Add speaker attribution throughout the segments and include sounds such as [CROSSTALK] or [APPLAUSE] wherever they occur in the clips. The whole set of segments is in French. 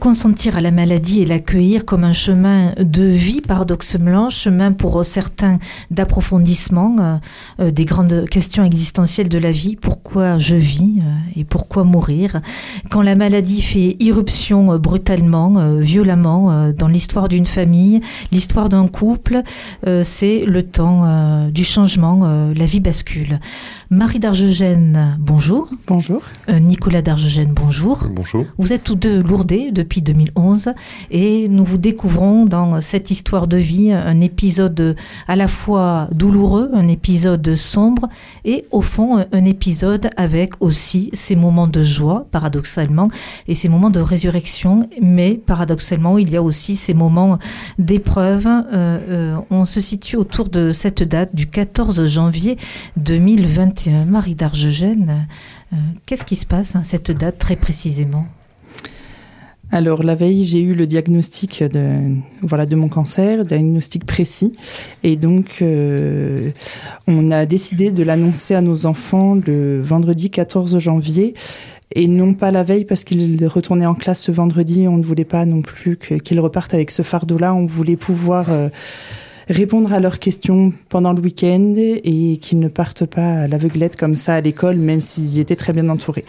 Speaker 1: Consentir à la maladie et l'accueillir comme un chemin de vie, paradoxalement, chemin pour certains d'approfondissement euh, euh, des grandes questions existentielles de la vie. Pourquoi je vis euh, et pourquoi mourir? Quand la maladie fait irruption brutalement, violemment dans l'histoire d'une famille, l'histoire d'un couple, c'est le temps du changement, la vie bascule. Marie d'Argegène, bonjour.
Speaker 2: Bonjour.
Speaker 1: Nicolas d'Argegène, bonjour.
Speaker 3: Bonjour.
Speaker 1: Vous êtes tous deux lourdés depuis depuis 2011 et nous vous découvrons dans cette histoire de vie un épisode à la fois douloureux, un épisode sombre et au fond un épisode avec aussi ces moments de joie paradoxalement et ces moments de résurrection mais paradoxalement il y a aussi ces moments d'épreuve. Euh, euh, on se situe autour de cette date du 14 janvier 2021. Marie d'Argegène, euh, qu'est-ce qui se passe à cette date très précisément?
Speaker 2: Alors la veille, j'ai eu le diagnostic de voilà de mon cancer, diagnostic précis, et donc euh, on a décidé de l'annoncer à nos enfants le vendredi 14 janvier. Et non pas la veille parce qu'ils retournaient en classe ce vendredi. On ne voulait pas non plus qu'ils repartent avec ce fardeau-là. On voulait pouvoir euh, répondre à leurs questions pendant le week-end et qu'ils ne partent pas à l'aveuglette comme ça à l'école, même s'ils y étaient très bien entourés.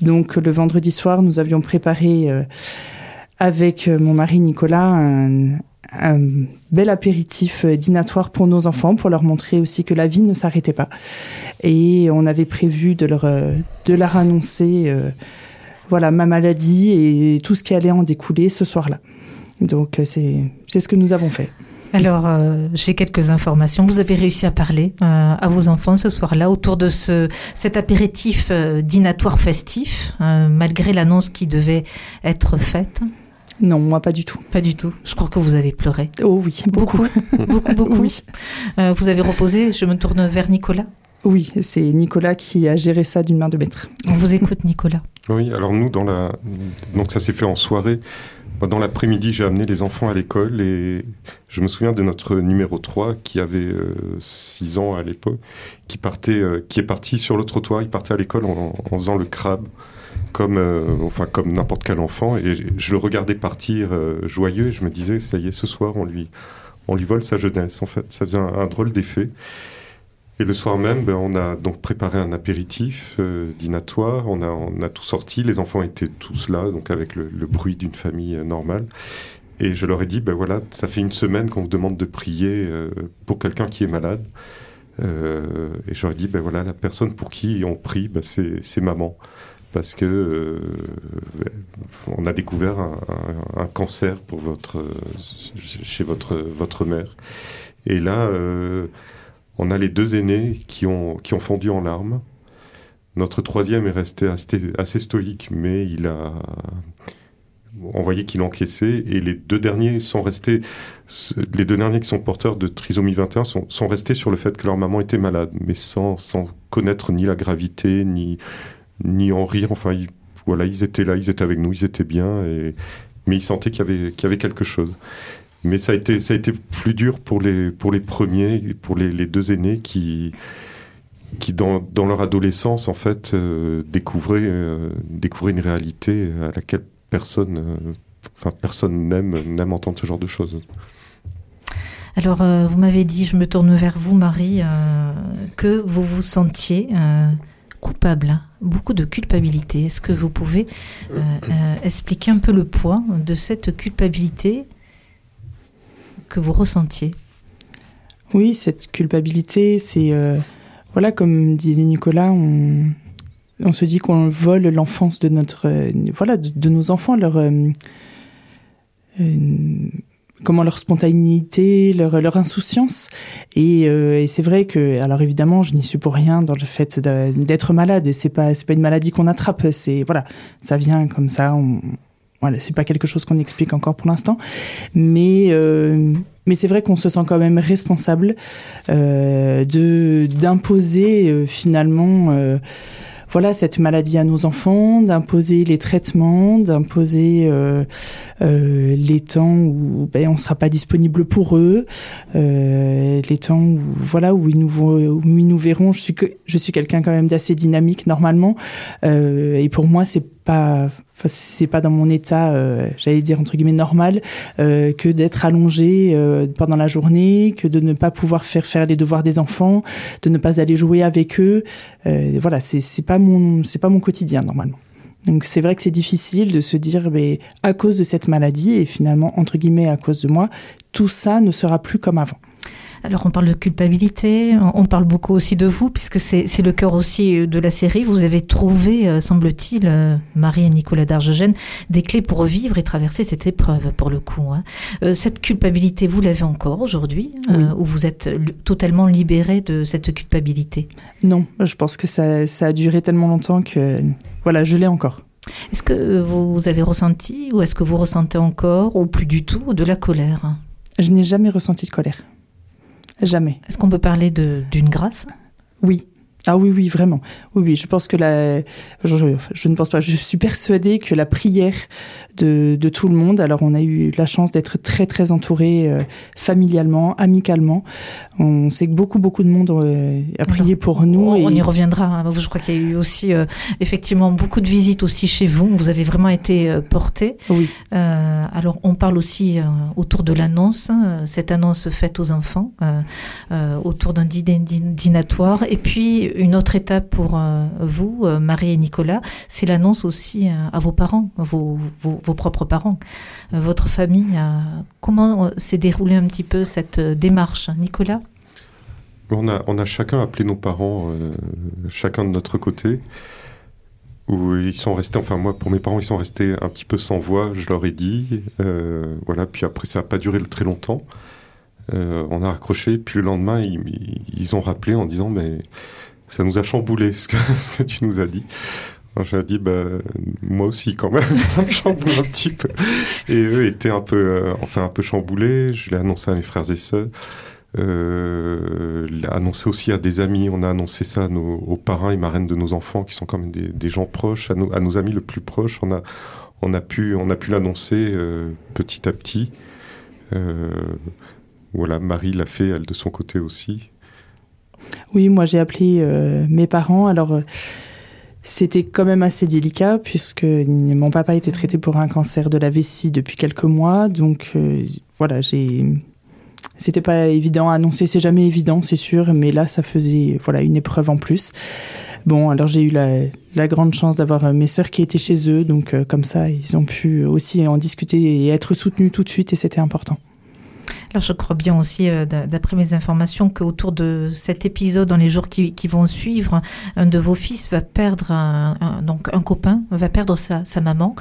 Speaker 2: Donc le vendredi soir, nous avions préparé euh, avec euh, mon mari Nicolas un, bel apéritif euh, dînatoire pour nos enfants, pour leur montrer aussi que la vie ne s'arrêtait pas. Et on avait prévu de leur, de leur annoncer voilà, ma maladie et tout ce qui allait en découler ce soir-là. Donc c'est ce que nous avons fait.
Speaker 1: Alors, euh, j'ai quelques informations. Vous avez réussi à parler euh, à vos enfants ce soir-là autour de ce, cet apéritif euh, dînatoire festif, malgré l'annonce qui devait être faite
Speaker 2: non, moi pas du tout.
Speaker 1: Pas du tout. Je crois que vous avez pleuré.
Speaker 2: Oh oui, beaucoup.
Speaker 1: Beaucoup, [LAUGHS] beaucoup. Oui. vous avez reposé. Je me tourne vers Nicolas.
Speaker 2: Oui, c'est Nicolas qui a géré ça d'une main de maître.
Speaker 1: On vous écoute, Nicolas.
Speaker 3: Oui, alors nous, dans la... donc ça s'est fait en soirée. Dans l'après-midi, j'ai amené les enfants à l'école et je me souviens de notre numéro 3 qui avait 6 euh, ans à l'époque, qui, partait, euh, qui est parti sur le trottoir, il partait à l'école en, faisant le crabe comme, euh, enfin, comme n'importe quel enfant et je, le regardais partir joyeux et je me disais, ça y est, ce soir, on lui, on lui vole sa jeunesse. En fait, ça faisait un drôle d'effet. Et le soir même, ben, on a donc préparé un apéritif euh, dînatoire. On a, on a tout sorti. Les enfants étaient tous là, donc avec le, bruit d'une famille euh, normale. Et je leur ai dit, ben voilà, ça fait une semaine qu'on vous demande de prier euh, pour quelqu'un qui est malade. et je leur ai dit, ben voilà, la personne pour qui on prie, ben c'est maman. Parce que on a découvert un, cancer chez votre, votre mère. Et là, on a les deux aînés qui ont, qui ont fondu en larmes. Notre troisième est resté assez, stoïque, mais il a. On voyait qu'il encaissait. Et les deux derniers sont restés. Les deux derniers qui sont porteurs de trisomie 21 sont, sont restés sur le fait que leur maman était malade, mais sans, sans connaître ni la gravité, ni, ni en rire. Enfin, ils, voilà, ils étaient là, ils étaient avec nous, ils étaient bien. Mais ils sentaient qu'il y qu'il y avait quelque chose. Mais ça a été, ça a été plus dur pour les, pour les premiers, pour les, deux aînés qui, qui dans, dans, leur adolescence, en fait, euh, découvraient, euh, découvraient, une réalité à laquelle personne, euh, enfin, personne n'aime, n'aime entendre ce genre de choses.
Speaker 1: Alors, vous m'avez dit, je me tourne vers vous, Marie, que vous vous sentiez coupable, beaucoup de culpabilité. Est-ce que vous pouvez expliquer un peu le poids de cette culpabilité que vous ressentiez
Speaker 2: Oui, cette culpabilité, c'est... Euh, voilà, comme disait Nicolas, on, se dit qu'on vole l'enfance de notre... Euh, voilà, de, nos enfants, leur... Euh, comment leur spontanéité, leur, leur insouciance. Et, c'est vrai que, alors évidemment, je n'y suis pour rien dans le fait d'être malade. Et c'est pas, pas une maladie qu'on attrape. C'est voilà, ça vient comme ça. Voilà, c'est pas quelque chose qu'on explique encore pour l'instant, mais euh, mais c'est vrai qu'on se sent quand même responsable euh, de d'imposer euh, finalement voilà cette maladie à nos enfants, d'imposer les traitements, d'imposer les temps où ben, on ne sera pas disponible pour eux, les temps où voilà où ils nous où ils nous verront. Je suis je suis quelqu'un quand même d'assez dynamique normalement, et pour moi c'est c'est pas dans mon état, euh, j'allais dire entre guillemets normal, euh, que d'être allongé euh, pendant la journée, que de ne pas pouvoir faire faire les devoirs des enfants, de ne pas aller jouer avec eux. voilà, c'est pas mon c'est pas mon quotidien normalement. Donc c'est vrai que c'est difficile de se dire, mais à cause de cette maladie et finalement entre guillemets à cause de moi, tout ça ne sera plus comme avant.
Speaker 1: Alors on parle de culpabilité, on parle beaucoup aussi de vous, puisque c'est le cœur aussi euh, de la série. Vous avez trouvé, euh, semble-t-il, euh, Marie et Nicolas d'Argegène, des clés pour vivre et traverser cette épreuve, pour le coup. Hein. cette culpabilité, vous l'avez encore aujourd'hui, ou vous êtes totalement libéré de cette culpabilité?
Speaker 2: Non, je pense que ça, ça a duré tellement longtemps que, voilà, je l'ai encore.
Speaker 1: Est-ce que vous avez ressenti, ou est-ce que vous ressentez encore, ou plus du tout, de la colère?
Speaker 2: Je n'ai jamais ressenti de colère. Jamais.
Speaker 1: Est-ce qu'on peut parler d'une grâce?
Speaker 2: Oui. Ah oui, oui, vraiment. Oui, oui, je pense que la... Je, je, ne pense pas, je suis persuadée que la prière de, de, tout le monde, alors on a eu la chance d'être très, très entouré euh, familialement, amicalement. On sait que beaucoup, beaucoup de monde euh, a prié pour nous.
Speaker 1: On, y reviendra. Hein. Je crois qu'il y a eu aussi, euh, effectivement, beaucoup de visites aussi chez vous. Vous avez vraiment été porté.
Speaker 2: Oui.
Speaker 1: alors, on parle aussi autour de l'annonce, hein, cette annonce faite aux enfants, autour d'un dînatoire. Et puis, une autre étape pour euh, vous, euh, Marie et Nicolas, c'est l'annonce aussi euh, à vos parents, vos, propres parents, votre famille. comment s'est déroulée un petit peu cette démarche, Nicolas?
Speaker 3: On a, chacun appelé nos parents, chacun de notre côté ils sont restés, enfin moi pour mes parents ils sont restés un petit peu sans voix, je leur ai dit, voilà, puis après ça n'a pas duré très longtemps, on a raccroché, puis le lendemain ils, ils, ont rappelé en disant mais ça nous a chamboulé ce que, [LAUGHS] tu nous as dit. J'ai dit, bah, moi aussi quand même, [LAUGHS] ça me chamboule un petit peu. Et eux étaient un peu, euh, enfin un peu chamboulés. Je l'ai annoncé à mes frères et sœurs. Euh, annoncé aussi à des amis. On a annoncé ça aux parrains et marraines de nos enfants, qui sont quand même des, gens proches, à, nos, amis le plus proches. On a, on a pu, pu l'annoncer euh, petit à petit. Euh, voilà, Marie l'a fait elle de son côté aussi.
Speaker 2: Oui, moi j'ai appelé euh, mes parents. Alors euh, c'était quand même assez délicat puisque mon papa était traité pour un cancer de la vessie depuis quelques mois. Donc euh, voilà, j'ai c'était pas évident à annoncer, c'est jamais évident, c'est sûr, mais là ça faisait voilà une épreuve en plus. Bon, alors j'ai eu la, la, grande chance d'avoir mes sœurs qui étaient chez eux, donc comme ça ils ont pu aussi en discuter et être soutenus tout de suite et c'était important.
Speaker 1: Alors je crois bien aussi, euh, d'après mes informations, qu'autour de cet épisode, dans les jours qui, vont suivre, un de vos fils va perdre un, donc un copain, va perdre sa, maman,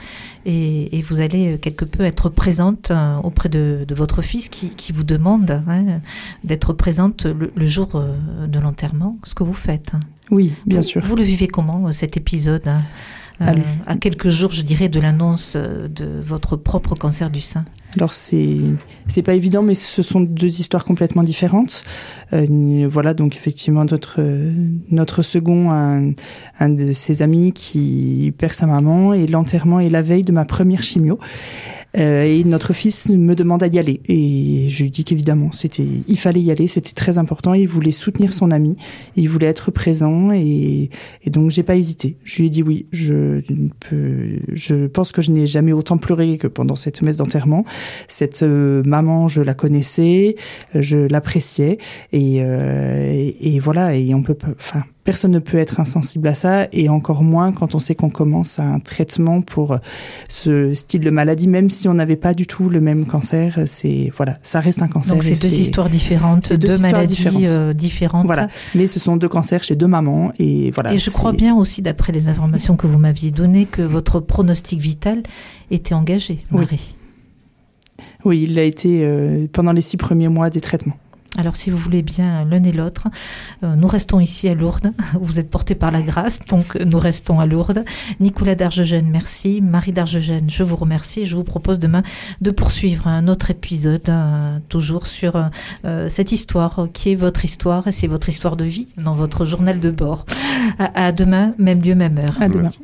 Speaker 1: et, vous allez quelque peu être présente euh, auprès de, votre fils qui, vous demande hein, d'être présente le, jour euh, de l'enterrement, ce que vous faites.
Speaker 2: Oui, bien sûr.
Speaker 1: Vous le vivez comment cet épisode hein, à quelques jours, je dirais, de l'annonce de votre propre cancer du sein
Speaker 2: alors c'est c'est pas évident, mais ce sont deux histoires complètement différentes. Euh, voilà, donc effectivement notre notre second, un, un de ses amis qui perd sa maman et l'enterrement est la veille de ma première chimio. Euh, et notre fils me demande à y aller. Et je lui dis qu'évidemment, c'était, il fallait y aller, c'était très important. Il voulait soutenir son ami, il voulait être présent, et, et donc j'ai pas hésité. Je lui ai dit oui. Je je pense que je n'ai jamais autant pleuré que pendant cette messe d'enterrement. Cette euh, maman, je la connaissais, je l'appréciais, et, euh, et, et, voilà. Et on peut, enfin Personne ne peut être insensible à ça, et encore moins quand on sait qu'on commence un traitement pour ce style de maladie, même si on n'avait pas du tout le même cancer. C'est voilà, ça reste un cancer.
Speaker 1: Donc c'est deux histoires différentes, deux, maladies euh, différentes.
Speaker 2: Voilà, mais ce sont deux cancers chez deux mamans, et voilà.
Speaker 1: Et je crois bien aussi, d'après les informations que vous m'aviez données, que votre pronostic vital était engagé, Marie.
Speaker 2: Oui, oui il a été euh, pendant les six premiers mois des traitements.
Speaker 1: Alors si vous voulez bien l'un et l'autre, euh, nous restons ici à Lourdes. [LAUGHS] Vous êtes portés par la grâce, donc nous restons à Lourdes. Nicolas d'Argegène, merci. Marie d'Argegène, je vous remercie. Je vous propose demain de poursuivre un autre épisode, euh, toujours sur euh, cette histoire qui est votre histoire et c'est votre histoire de vie dans votre journal de bord. À, à demain, même lieu, même heure.
Speaker 2: À demain.
Speaker 3: Merci.